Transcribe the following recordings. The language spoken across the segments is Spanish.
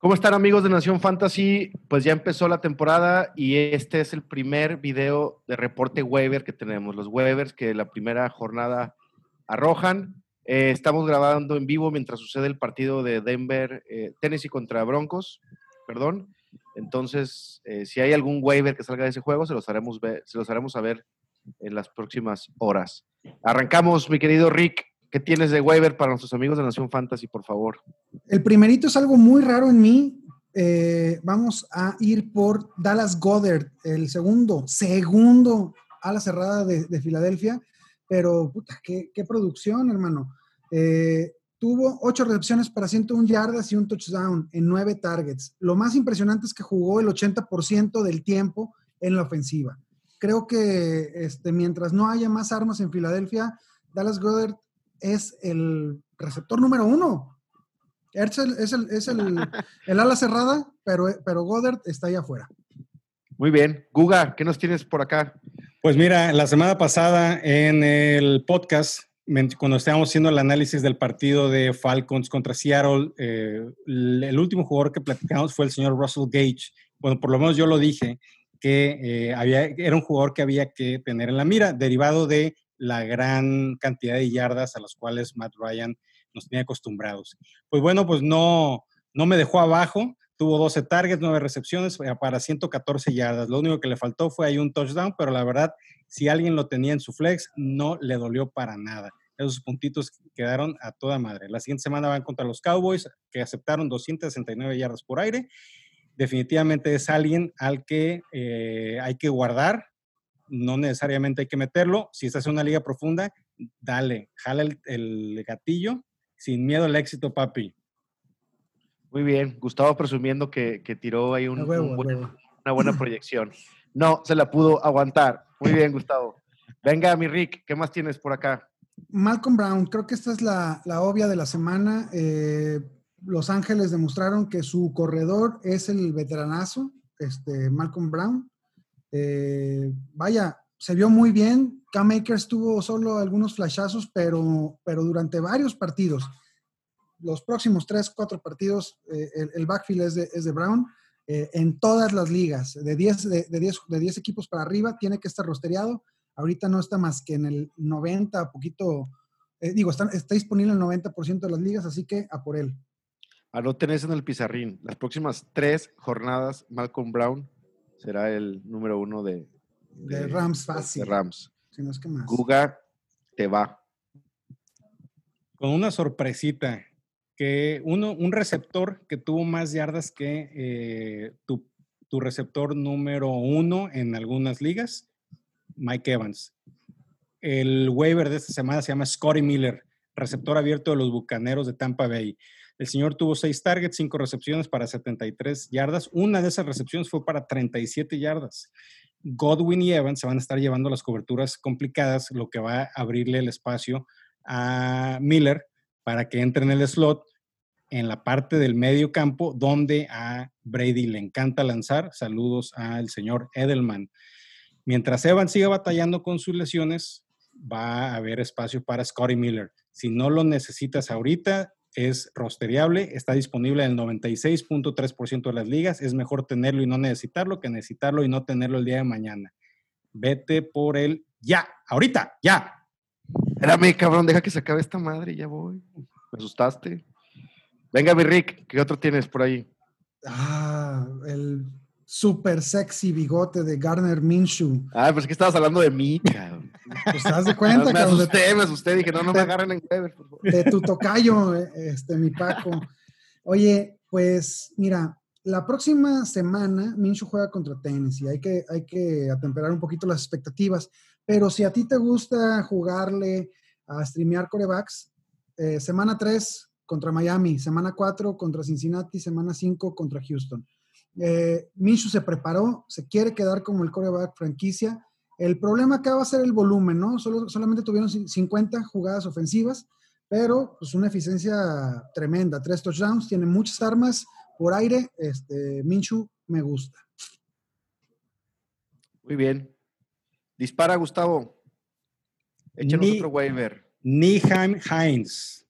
¿Cómo están amigos de Nación Fantasy? Pues ya empezó la temporada y este es el primer video de reporte waiver que tenemos. Los waivers que la primera jornada arrojan. Eh, estamos grabando en vivo mientras sucede el partido de Denver, eh, Tennessee contra Broncos, perdón. Entonces, eh, si hay algún waiver que salga de ese juego, se los haremos ver, se los haremos saber en las próximas horas. Arrancamos, mi querido Rick. ¿Qué tienes de waiver para nuestros amigos de Nación Fantasy, por favor? El primerito es algo muy raro en mí. Eh, vamos a ir por Dallas Goddard, el segundo, segundo a la cerrada de, Filadelfia. Pero, puta, qué, producción, hermano. Eh, tuvo ocho recepciones para 101 yardas y un touchdown en nueve targets. Lo más impresionante es que jugó el 80% del tiempo en la ofensiva. Creo que este, mientras no haya más armas en Filadelfia, Dallas Goddard es el receptor número uno. Es el, ala cerrada, pero, pero Goddard está ahí afuera. Muy bien. Guga, ¿qué nos tienes por acá? Pues mira, la semana pasada en el podcast, cuando estábamos haciendo el análisis del partido de Falcons contra Seattle, eh, el último jugador que platicamos fue el señor Russell Gage. Bueno, por lo menos yo lo dije, que eh, había, era un jugador que había que tener en la mira, derivado de la gran cantidad de yardas a las cuales Matt Ryan nos tenía acostumbrados. Pues bueno, pues no, no me dejó abajo, tuvo 12 targets, 9 recepciones eh, para 114 yardas. Lo único que le faltó fue ahí un touchdown, pero la verdad, si alguien lo tenía en su flex, no le dolió para nada. Esos puntitos quedaron a toda madre. La siguiente semana van contra los Cowboys, que aceptaron 269 yardas por aire. Definitivamente es alguien al que eh, hay que guardar no necesariamente hay que meterlo. Si estás en una liga profunda, dale, jala el, gatillo sin miedo al éxito, papi. Muy bien, Gustavo presumiendo que, tiró ahí una buena proyección. No, se la pudo aguantar. Muy bien, Gustavo. Venga, mi Rick, ¿qué más tienes por acá? Malcolm Brown, creo que esta es la, obvia de la semana. Eh, Los Ángeles demostraron que su corredor es el veteranazo, este, Malcolm Brown. Eh, vaya, se vio muy bien. Cam Akers tuvo solo algunos flashazos, pero, pero durante varios partidos, los próximos tres, cuatro partidos, eh, el, backfield es de, de Brown. Eh, en todas las ligas, de 10 de, de, equipos para arriba, tiene que estar rosteriado. Ahorita no está más que en el 90, poquito, digo, está, disponible el 90% de las ligas, así que a por él. Anoten eso en el pizarrín. Las próximas tres jornadas, Malcolm Brown será el número uno de, de, Rams fácil. De Rams. Si no es que más. Guga te va. Con una sorpresita, que uno, un receptor que tuvo más yardas que eh, tu, tu, receptor número uno en algunas ligas, Mike Evans. El waiver de esta semana se llama Scotty Miller, receptor abierto de los Bucaneros de Tampa Bay. El señor tuvo seis targets, cinco recepciones para 73 yardas. Una de esas recepciones fue para 37 yardas. Godwin y Evans se van a estar llevando las coberturas complicadas, lo que va a abrirle el espacio a Miller para que entre en el slot en la parte del medio campo donde a Brady le encanta lanzar. Saludos al señor Edelman. Mientras Evans siga batallando con sus lesiones, va a haber espacio para Scotty Miller. Si no lo necesitas ahorita, es rosteriable, está disponible en el 96.3% de las ligas. Es mejor tenerlo y no necesitarlo que necesitarlo y no tenerlo el día de mañana. Vete por él ya, ahorita, ya. Espérame, cabrón, deja que se acabe esta madre y ya voy. Me asustaste. Venga, mi Rick, ¿qué otro tienes por ahí? Ah, el super sexy bigote de Garner Minshew. Ah, pues es que estabas hablando de mí, cabrón. Pues das de cuenta, Me asusté, me asusté, dije, no, no me agarren en Weber, por favor. De tu tocayo, este, mi Paco. Oye, pues, mira, la próxima semana Minshew juega contra Tennessee. Hay que, hay que atemperar un poquito las expectativas. Pero si a ti te gusta jugarle a streamear corebacks, eh, semana 3 contra Miami, semana 4 contra Cincinnati, semana 5 contra Houston. Eh, Minshew se preparó, se quiere quedar como el coreback franquicia. El problema acá va a ser el volumen, ¿no? Solo, solamente tuvieron 50 jugadas ofensivas, pero pues una eficiencia tremenda. Tres touchdowns, tiene muchas armas por aire. Este, Minshew me gusta. Muy bien. Dispara, Gustavo. Échanos otro waiver. Niheim Heinz.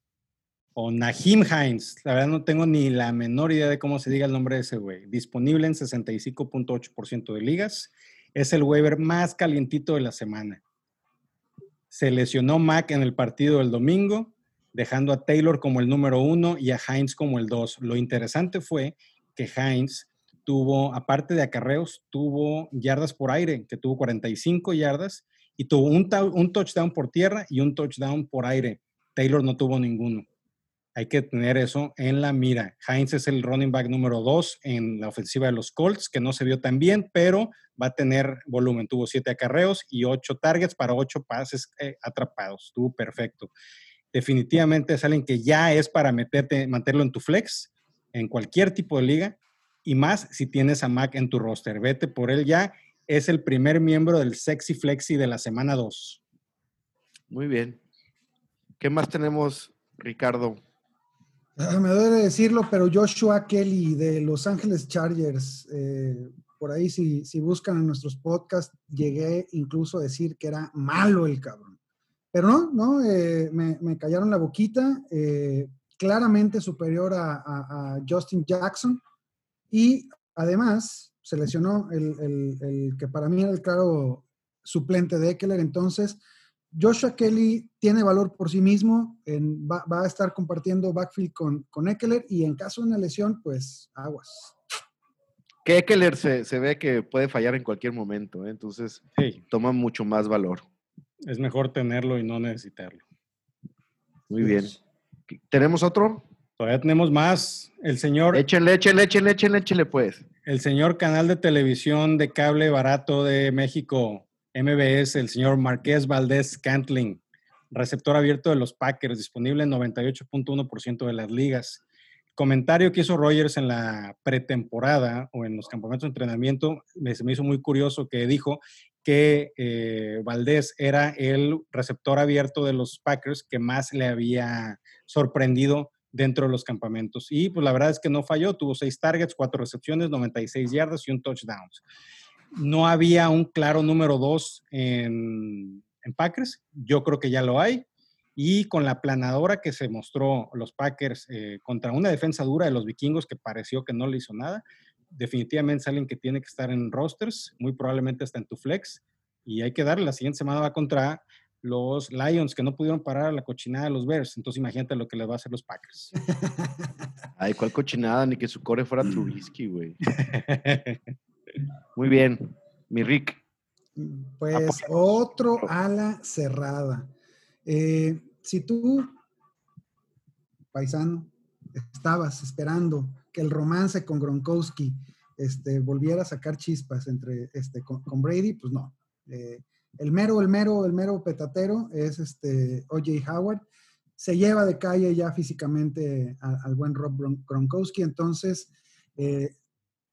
o Nahim Hines, la verdad no tengo ni la menor idea de cómo se diga el nombre de ese güey, disponible en 65.8% de ligas, es el waiver más calientito de la semana. Se lesionó Mac en el partido del domingo, dejando a Taylor como el número uno y a Hines como el dos. Lo interesante fue que Hines tuvo, aparte de acarreos, tuvo yardas por aire, que tuvo 45 yardas y tuvo un, un touchdown por tierra y un touchdown por aire. Taylor no tuvo ninguno. Hay que tener eso en la mira. Heinz es el running back número dos en la ofensiva de los Colts, que no se vio tan bien, pero va a tener volumen. Tuvo siete acarreos y ocho targets para ocho pases eh, atrapados. Estuvo perfecto. Definitivamente es alguien que ya es para meterte, mantenerlo en tu flex, en cualquier tipo de liga, y más si tienes a Mac en tu roster. Vete por él ya. Es el primer miembro del Sexy Flexi de la semana 2. Muy bien. ¿Qué más tenemos, Ricardo? Me duele decirlo, pero Joshua Kelly de Los Ángeles Chargers, eh, por ahí si, si buscan en nuestros podcasts, llegué incluso a decir que era malo el cabrón. Pero no, no, eh, me, callaron la boquita, eh, claramente superior a, Justin Jackson y además se lesionó el, el, que para mí era el claro suplente de Eckler, entonces Joshua Kelly tiene valor por sí mismo, va, a estar compartiendo backfield con, con Eckler y en caso de una lesión, pues aguas. Que Eckler se, ve que puede fallar en cualquier momento, ¿eh? entonces toma mucho más valor. Es mejor tenerlo y no necesitarlo. Muy bien. ¿Tenemos otro? Todavía tenemos más. El señor. Échenle, échenle, échenle, échenle, échenle, pues. El señor canal de televisión de cable barato de México, MBS, el señor Marqués Valdés Cantling, receptor abierto de los Packers, disponible en 98.1% de las ligas. Comentario que hizo Rogers en la pretemporada o en los campamentos de entrenamiento, me, se me hizo muy curioso que dijo que eh, Valdés era el receptor abierto de los Packers que más le había sorprendido dentro de los campamentos. Y pues la verdad es que no falló, tuvo seis targets, cuatro recepciones, 96 yardas y un touchdown no había un claro número dos en, Packers. Yo creo que ya lo hay. Y con la planadora que se mostró los Packers eh, contra una defensa dura de los vikingos que pareció que no le hizo nada, definitivamente es alguien que tiene que estar en rosters, muy probablemente está en tu flex. Y hay que darle, la siguiente semana va contra los Lions, que no pudieron parar la cochinada de los Bears. Entonces imagínate lo que les va a hacer los Packers. Ay, ¿cuál cochinada? Ni que su core fuera Trubisky, güey. Muy bien, mi Rick. Pues otro ala cerrada. Eh, si tú, paisano, estabas esperando que el romance con Gronkowski este, volviera a sacar chispas entre, este, con, Brady, pues no. Eh, el mero, el mero, el mero petatero es este OJ Howard. Se lleva de calle ya físicamente al buen Rob Gronkowski, entonces eh,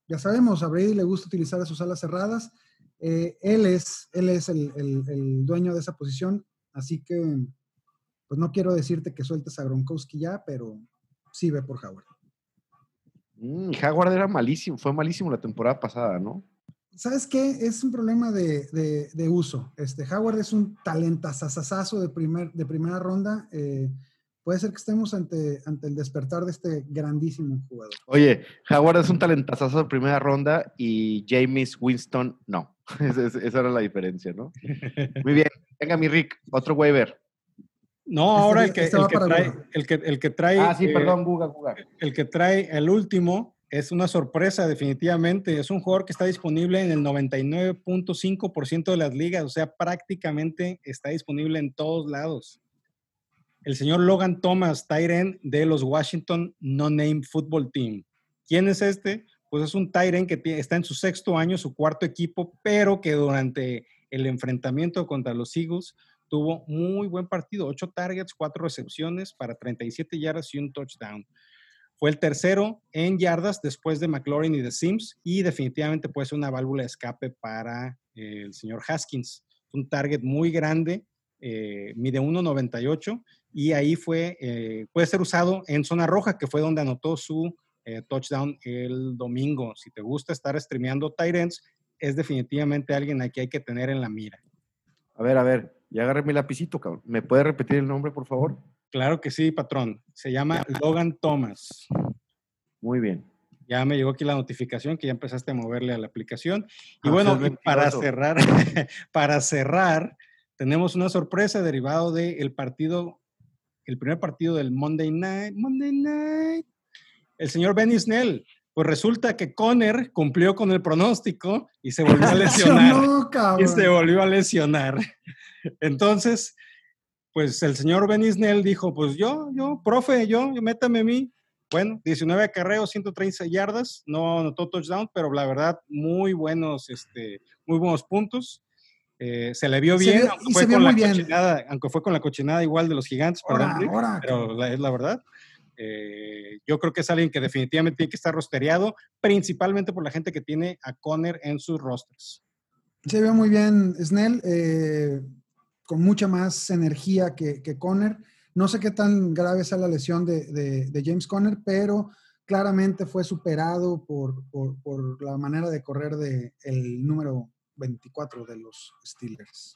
ya sabemos, a Brady le gusta utilizar sus alas cerradas. Eh, él es, él es el, dueño de esa posición, así que pues no quiero decirte que sueltes a Gronkowski ya, pero sí ve por Howard. Mm, Howard era malísimo, fue malísimo la temporada pasada, ¿no? ¿Sabes qué? Es un problema de, uso. Este, Howard es un talentazazazazo de, primer, de primera ronda. Eh, puede ser que estemos ante, ante el despertar de este grandísimo jugador. Oye, Howard es un talentazo de primera ronda y James Winston no. esa era la diferencia, ¿no? Muy bien. Venga, mi Rick, otro waiver. No, ahora el que, el, que trae, el, que, trae, Ah, sí, perdón, Guga, Guga. El que trae el último es una sorpresa, definitivamente. Es un jugador que está disponible en el 99.5% de las ligas, o sea, prácticamente está disponible en todos lados el señor Logan Thomas, Tyren de los Washington No Name Football Team. ¿Quién es este? Pues es un Tyren que está en su sexto año, su cuarto equipo, pero que durante el enfrentamiento contra los Eagles tuvo muy buen partido, ocho targets, cuatro recepciones para 37 yardas y un touchdown. Fue el tercero en yardas después de McLaurin y de Sims y definitivamente puede ser una válvula de escape para el señor Haskins. Un target muy grande, eh, mide 1.98 y ahí fue, eh, puede ser usado en zona roja, que fue donde anotó su eh, touchdown el domingo. Si te gusta estar streameando Tyrants, es definitivamente alguien a quien hay que tener en la mira. A ver, a ver, ya agarré mi lapicito, cabrón. ¿Me puede repetir el nombre, por favor? Claro que sí, patrón. Se llama Logan Thomas. Muy bien. Ya me llegó aquí la notificación que ya empezaste a moverle a la aplicación. Y Ah, bueno, para cerrar, para cerrar, tenemos una sorpresa derivado del partido, el primer partido del Monday Night. Monday Night. El señor Benny Snell. Pues resulta que Conner cumplió con el pronóstico y se volvió a lesionar. No, y se volvió a lesionar. Entonces, pues el señor Benny Snell dijo, pues yo, yo, profe, yo, yo métame a mí. Bueno, 19 acarreos, 130 yardas, no anotó touchdown, pero la verdad, muy buenos, este, muy buenos puntos. Eh, se le vio bien, aunque fue, con la muy bien. cochinada, aunque fue con la cochinada igual de los gigantes, perdón, Rick, pero la- es la verdad. Eh, yo creo que es alguien que definitivamente tiene que estar rostereado, principalmente por la gente que tiene a Conner en sus rosters. Se vio muy bien Snell, eh, con mucha más energía que, que Conner. No sé qué tan grave sea la lesión de, de- de James Conner, pero claramente fue superado por, por- por la manera de correr del el número 24 de los Steelers.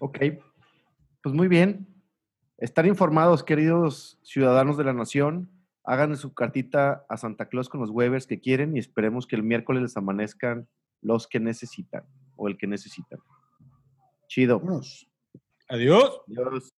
Ok. Pues muy bien. Estar informados, queridos ciudadanos de la nación. Hagan su cartita a Santa Claus con los waivers que quieren y esperemos que el miércoles les amanezcan los que necesitan o el que necesitan. Chido. Adiós. Adiós.